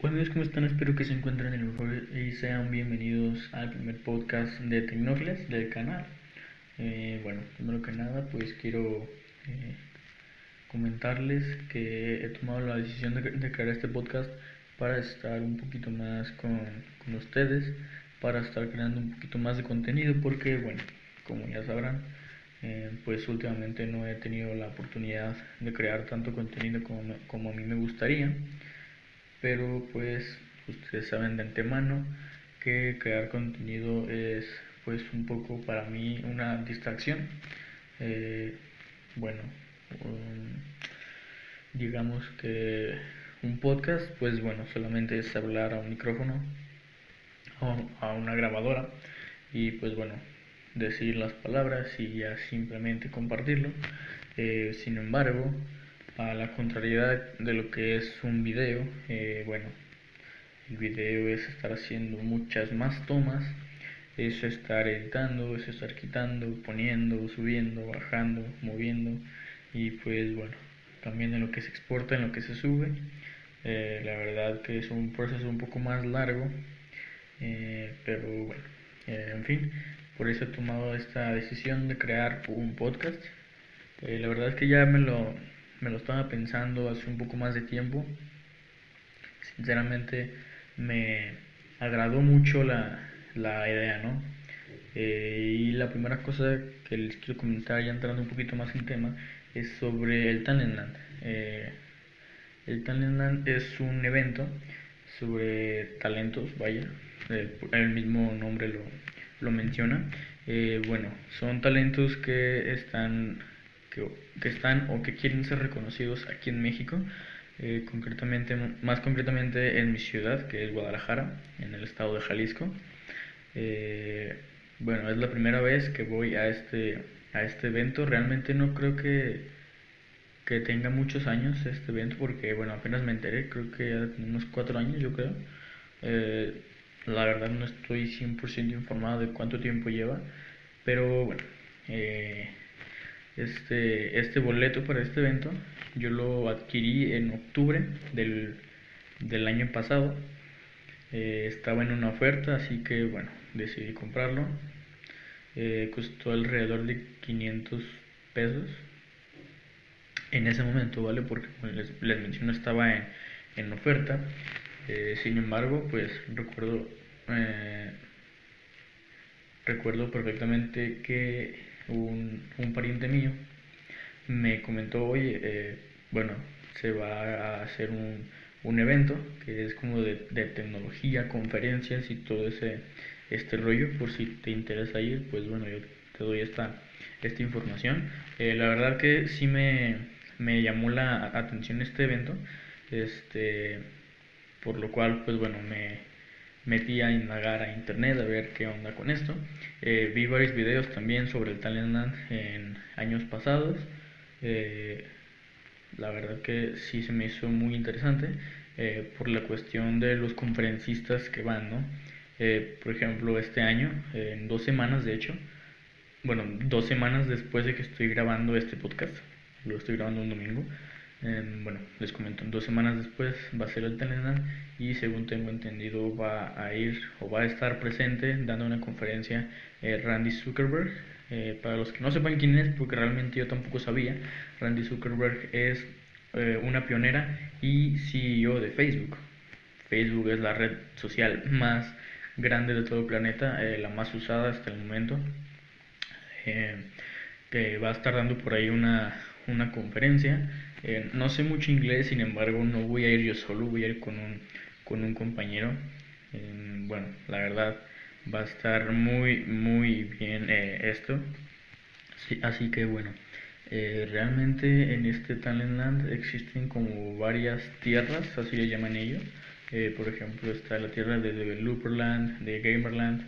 Hola amigos, ¿cómo están? Espero que se encuentren en mejor y sean bienvenidos al primer podcast de Tecnófilas del canal. Eh, bueno, primero que nada, pues quiero eh, comentarles que he tomado la decisión de, crear este podcast para estar un poquito más con, con, ustedes, para estar creando un poquito más de contenido, porque, bueno, como ya sabrán, eh, pues últimamente no he tenido la oportunidad de crear tanto contenido como, como a mí me gustaría pero pues ustedes saben de antemano que crear contenido es pues un poco para mí una distracción. Eh, bueno digamos que un podcast pues bueno solamente es hablar a un micrófono o a una grabadora y pues bueno decir las palabras y ya simplemente compartirlo. Eh, sin embargo a la contrariedad de lo que es un video, eh, bueno, el video es estar haciendo muchas más tomas, es estar editando, es estar quitando, poniendo, subiendo, bajando, moviendo y pues bueno, también en lo que se exporta, en lo que se sube. Eh, la verdad que es un proceso un poco más largo, eh, pero bueno, en fin, por eso he tomado esta decisión de crear un podcast. la verdad es que ya me lo me lo estaba pensando hace un poco más de tiempo. Sinceramente me agradó mucho la, la idea, ¿no? Eh, y la primera cosa que les quiero comentar, ya entrando un poquito más en tema, es sobre el Talentland. Eh, el Talentland es un evento sobre talentos, vaya, el, mismo nombre lo, lo menciona. Eh, bueno, son talentos que están que, están o que quieren ser reconocidos aquí en México, eh, concretamente, más concretamente en mi ciudad, que es Guadalajara, en el estado de Jalisco. Eh, bueno, es la primera vez que voy a este, a este evento. Realmente no creo que, que tenga muchos años este evento, porque bueno, apenas me enteré, creo que ya unos cuatro años, yo creo. Eh, la verdad no estoy 100% informado de cuánto tiempo lleva, pero bueno, eh, este, este boleto para este evento. Yo lo adquirí en octubre del, del año pasado. Eh, estaba en una oferta, así que bueno, decidí comprarlo. Eh, costó alrededor de 500 pesos. En ese momento, ¿vale? Porque como les, les menciono, estaba en, en oferta. Eh, sin embargo, pues recuerdo, recuerdo perfectamente que un, un pariente mío me comentó, oye, eh, bueno, se va a hacer un, un evento que es como de, de, tecnología, conferencias y todo ese este rollo, por si te interesa ir, pues bueno, yo te doy esta, esta información. Eh, la verdad que sí me, me llamó la atención este evento, este, por lo cual, pues bueno, me, metí a indagar a internet a ver qué onda con esto. Eh, vi varios videos también sobre el Talentland en años pasados. Eh, la verdad que sí se me hizo muy interesante eh, por la cuestión de los conferencistas que van, ¿no? por ejemplo, este año, en dos semanas de hecho, bueno, dos semanas después de que estoy grabando este podcast, lo estoy grabando un domingo, bueno, les comento, dos semanas después va a ser el Telenan y según tengo entendido va a ir o va a estar presente dando una conferencia eh, Randy Zuckerberg. Eh, para los que no sepan quién es, porque realmente yo tampoco sabía, Randy Zuckerberg es eh, una pionera y CEO de Facebook. Facebook es la red social más grande de todo el planeta, la más usada hasta el momento. que va a estar dando por ahí una, una conferencia eh, no sé mucho inglés, sin embargo, no voy a ir yo solo, voy a ir con un, con un compañero. Eh, bueno, la verdad va a estar muy, muy bien eh, esto. así que bueno, realmente en este Talentland existen como varias tierras, así le llaman ellos. por ejemplo, está la tierra de Developerland, de Gamerland.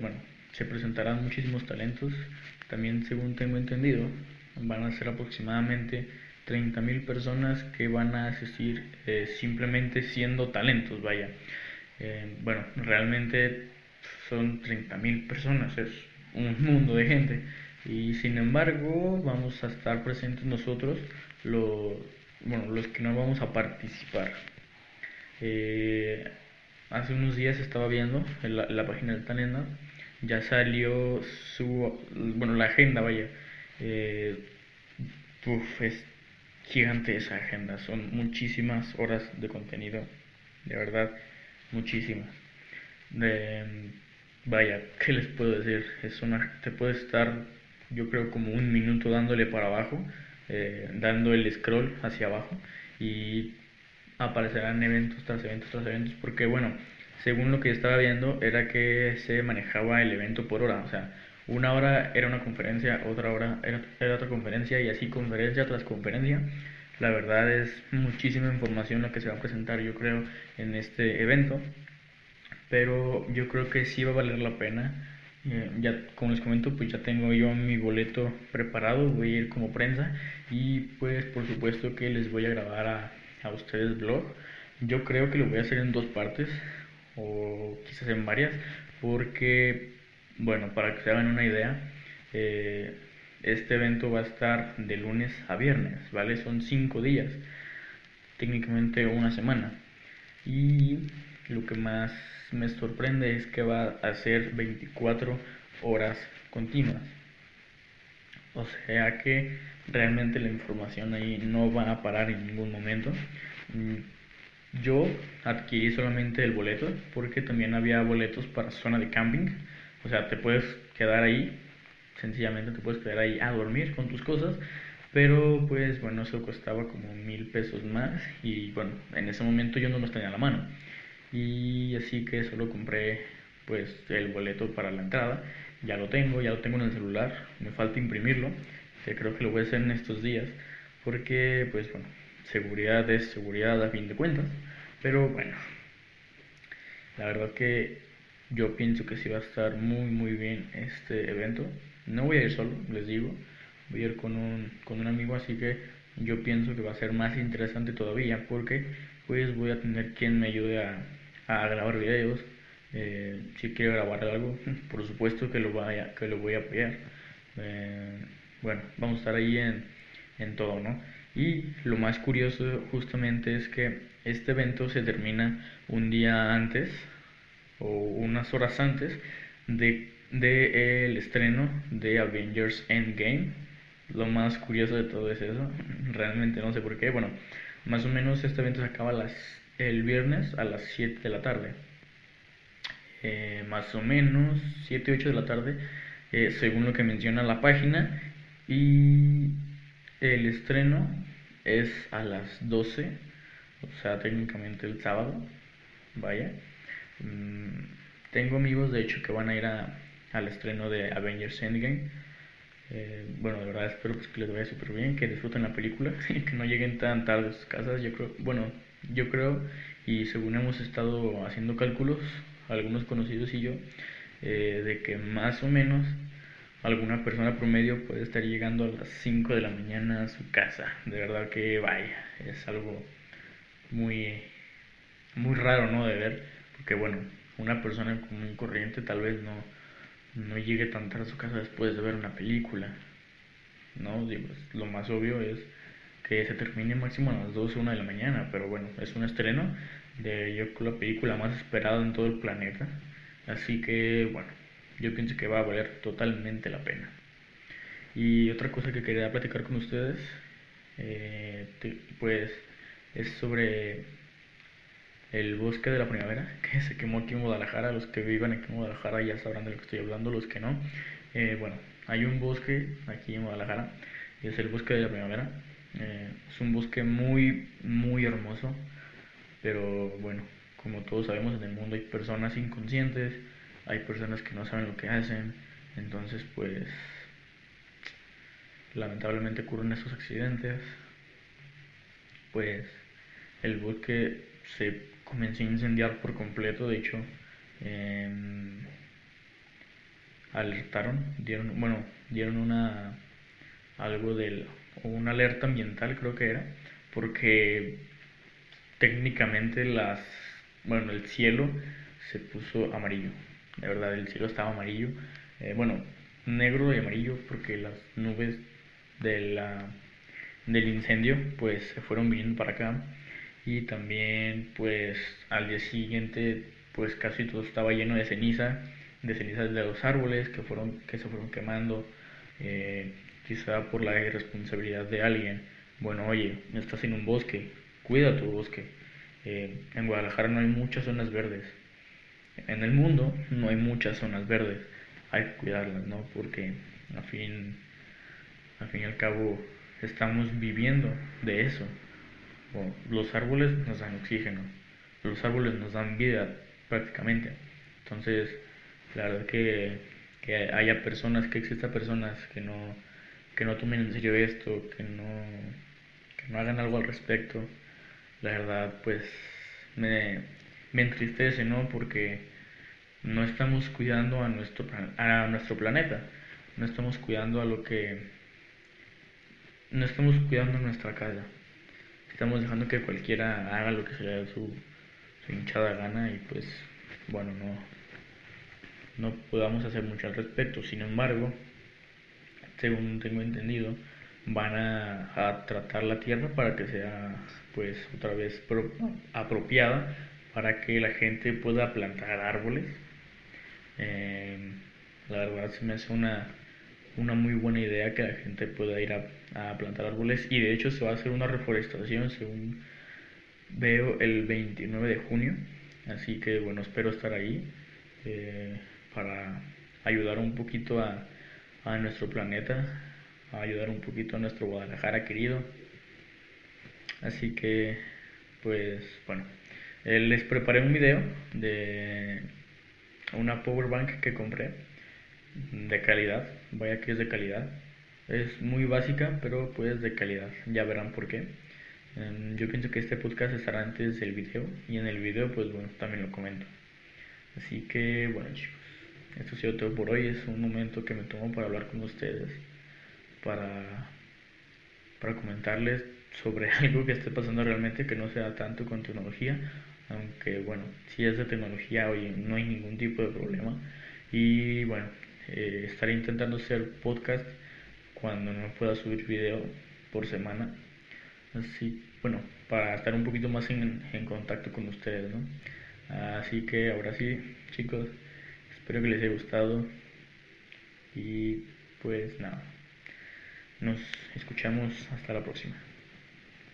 bueno, se presentarán muchísimos talentos. También, según tengo entendido, van a ser aproximadamente 30.000 personas que van a asistir eh, simplemente siendo talentos, vaya. Eh, bueno, realmente son 30.000 personas, es un mundo de gente. Y sin embargo, vamos a estar presentes nosotros, los, bueno, los que no vamos a participar. Eh, hace unos días estaba viendo en la, página del Talenda, ya salió su, bueno, la agenda, vaya. Eh, es gigante esa agenda, son muchísimas horas de contenido, de verdad, muchísimas. vaya, ¿qué les puedo decir? Es una, te puede estar, yo creo, como un minuto dándole para abajo, eh, dando el scroll hacia abajo y aparecerán eventos tras eventos tras eventos, porque bueno, según lo que estaba viendo, era que se manejaba el evento por hora, o sea, una hora era una conferencia, otra hora era, era otra conferencia y así conferencia tras conferencia. La verdad es muchísima información la que se va a presentar, yo creo, en este evento, pero yo creo que sí va a valer la pena. Eh, ya, como les comento, pues ya tengo yo mi boleto preparado, voy a ir como prensa y pues por supuesto que les voy a grabar a, a ustedes blog. Yo creo que lo voy a hacer en dos partes o quizás en varias porque, bueno, para que se hagan una idea, eh, este evento va a estar de lunes a viernes, ¿vale? Son cinco días, técnicamente una semana. Y lo que más me sorprende es que va a ser 24 horas continuas. O sea que realmente la información ahí no va a parar en ningún momento. Mm, yo adquirí solamente el boleto porque también había boletos para zona de camping. O sea, te puedes quedar ahí, sencillamente te puedes quedar ahí a dormir con tus cosas. Pero pues bueno, eso costaba como mil pesos más y bueno, en ese momento yo no los tenía a la mano. Y así que solo compré pues el boleto para la entrada. Ya lo tengo, ya lo tengo en el celular, me falta imprimirlo creo que lo voy a hacer en estos días, porque pues bueno, seguridad es seguridad a fin de cuentas, pero bueno, la verdad que yo pienso que sí va a estar muy muy bien este evento. No voy a ir solo, les digo, voy a ir con un, con un amigo, así que yo pienso que va a ser más interesante todavía, porque pues voy a tener quien me ayude a, a grabar videos. Eh, si quiero grabar algo, por supuesto que lo, que lo voy a apoyar. Eh, bueno, vamos a estar ahí en, en todo, ¿no? Y lo más curioso justamente es que este evento se termina un día antes o unas horas antes de, de el estreno de Avengers Endgame. Lo más curioso de todo es eso. Realmente no sé por qué. Bueno, más o menos este evento se acaba las, el viernes a las 7 de la tarde. Eh, más o menos 7, 8 de la tarde, eh, según lo que menciona la página. Y el estreno es a las 12, o sea, técnicamente el sábado. Vaya. Mm, tengo amigos, de hecho, que van a ir a, al estreno de Avengers Endgame. Eh, bueno, de verdad espero pues, que les vaya súper bien, que disfruten la película, que no lleguen tan tarde a sus casas. Yo creo, bueno, yo creo, y según hemos estado haciendo cálculos, algunos conocidos y yo, eh, de que más o menos alguna persona promedio puede estar llegando a las 5 de la mañana a su casa. De verdad que vaya, es algo muy, muy raro, ¿no? De ver, porque bueno, una persona común corriente tal vez no, no llegue tan tarde a su casa después de ver una película, ¿no? Digo, lo más obvio es que se termine máximo a las 12, 1 de la mañana, pero bueno, es un estreno de yo creo la película más esperada en todo el planeta. Así que bueno, yo pienso que va a valer totalmente la pena. Y otra cosa que quería platicar con ustedes, eh, pues es sobre el bosque de la primavera, que se quemó aquí en Guadalajara. Los que vivan aquí en Guadalajara ya sabrán de lo que estoy hablando, los que no. Eh, bueno, hay un bosque aquí en Guadalajara, y es el bosque de la primavera. Eh, es un bosque muy, muy hermoso, pero bueno, como todos sabemos en el mundo hay personas inconscientes hay personas que no saben lo que hacen, entonces pues lamentablemente ocurren esos accidentes, pues el bosque se comenzó a incendiar por completo, de hecho em, alertaron, dieron, bueno, dieron una algo del una alerta ambiental creo que era, porque técnicamente las bueno, el cielo se puso amarillo de verdad el cielo estaba amarillo, eh, bueno, negro y amarillo porque las nubes del incendio pues se fueron viniendo para acá y también pues al día siguiente pues casi todo estaba lleno de ceniza, de cenizas de los árboles que, fueron, que se fueron quemando, eh, quizá por la irresponsabilidad de alguien. Bueno, oye, estás en un bosque, cuida tu bosque. Eh, en Guadalajara no hay muchas zonas verdes. En el mundo no hay muchas zonas verdes. Hay que cuidarlas, ¿no? Porque al fin, al fin y al cabo estamos viviendo de eso. Los árboles nos dan oxígeno, los árboles nos dan vida prácticamente. Entonces, la verdad que, que haya personas, que exista personas que no, que no tomen en serio esto, que no, que no hagan algo al respecto, la verdad pues me, me entristece, ¿no? Porque no estamos cuidando a nuestro, a nuestro planeta, no estamos cuidando a lo que no estamos cuidando nuestra casa. Estamos dejando que cualquiera haga lo que se le su, su hinchada gana y pues bueno, no, no podamos hacer mucho al respecto. Sin embargo, según tengo entendido, van a, tratar la tierra para que sea pues otra vez apropiada para que la gente pueda plantar árboles. Eh, la verdad se me hace una una muy buena idea que la gente pueda ir a, plantar árboles. Y de hecho se va a hacer una reforestación según veo el 29 de junio. Así que bueno espero estar ahí eh, para ayudar un poquito a, a nuestro planeta a ayudar un poquito a nuestro Guadalajara querido. Así que pues bueno eh, les preparé un video de una power bank que compré de calidad, vaya que es de calidad. Es muy básica, pero pues de calidad. Ya verán por qué. Em, yo pienso que este podcast estará antes del video y en el video pues bueno, también lo comento. Así que bueno chicos, esto ha sido todo por hoy. Es un momento que me tomo para hablar con ustedes, para, para comentarles sobre algo que esté pasando realmente que no sea tanto con tecnología. Aunque bueno, si es de tecnología, hoy no hay ningún tipo de problema. Y bueno, eh, estaré intentando hacer podcast cuando no pueda subir video por semana. Así, bueno, para estar un poquito más en, en contacto con ustedes, ¿no? Así que ahora sí, chicos, espero que les haya gustado. Y pues nada, nos escuchamos hasta la próxima.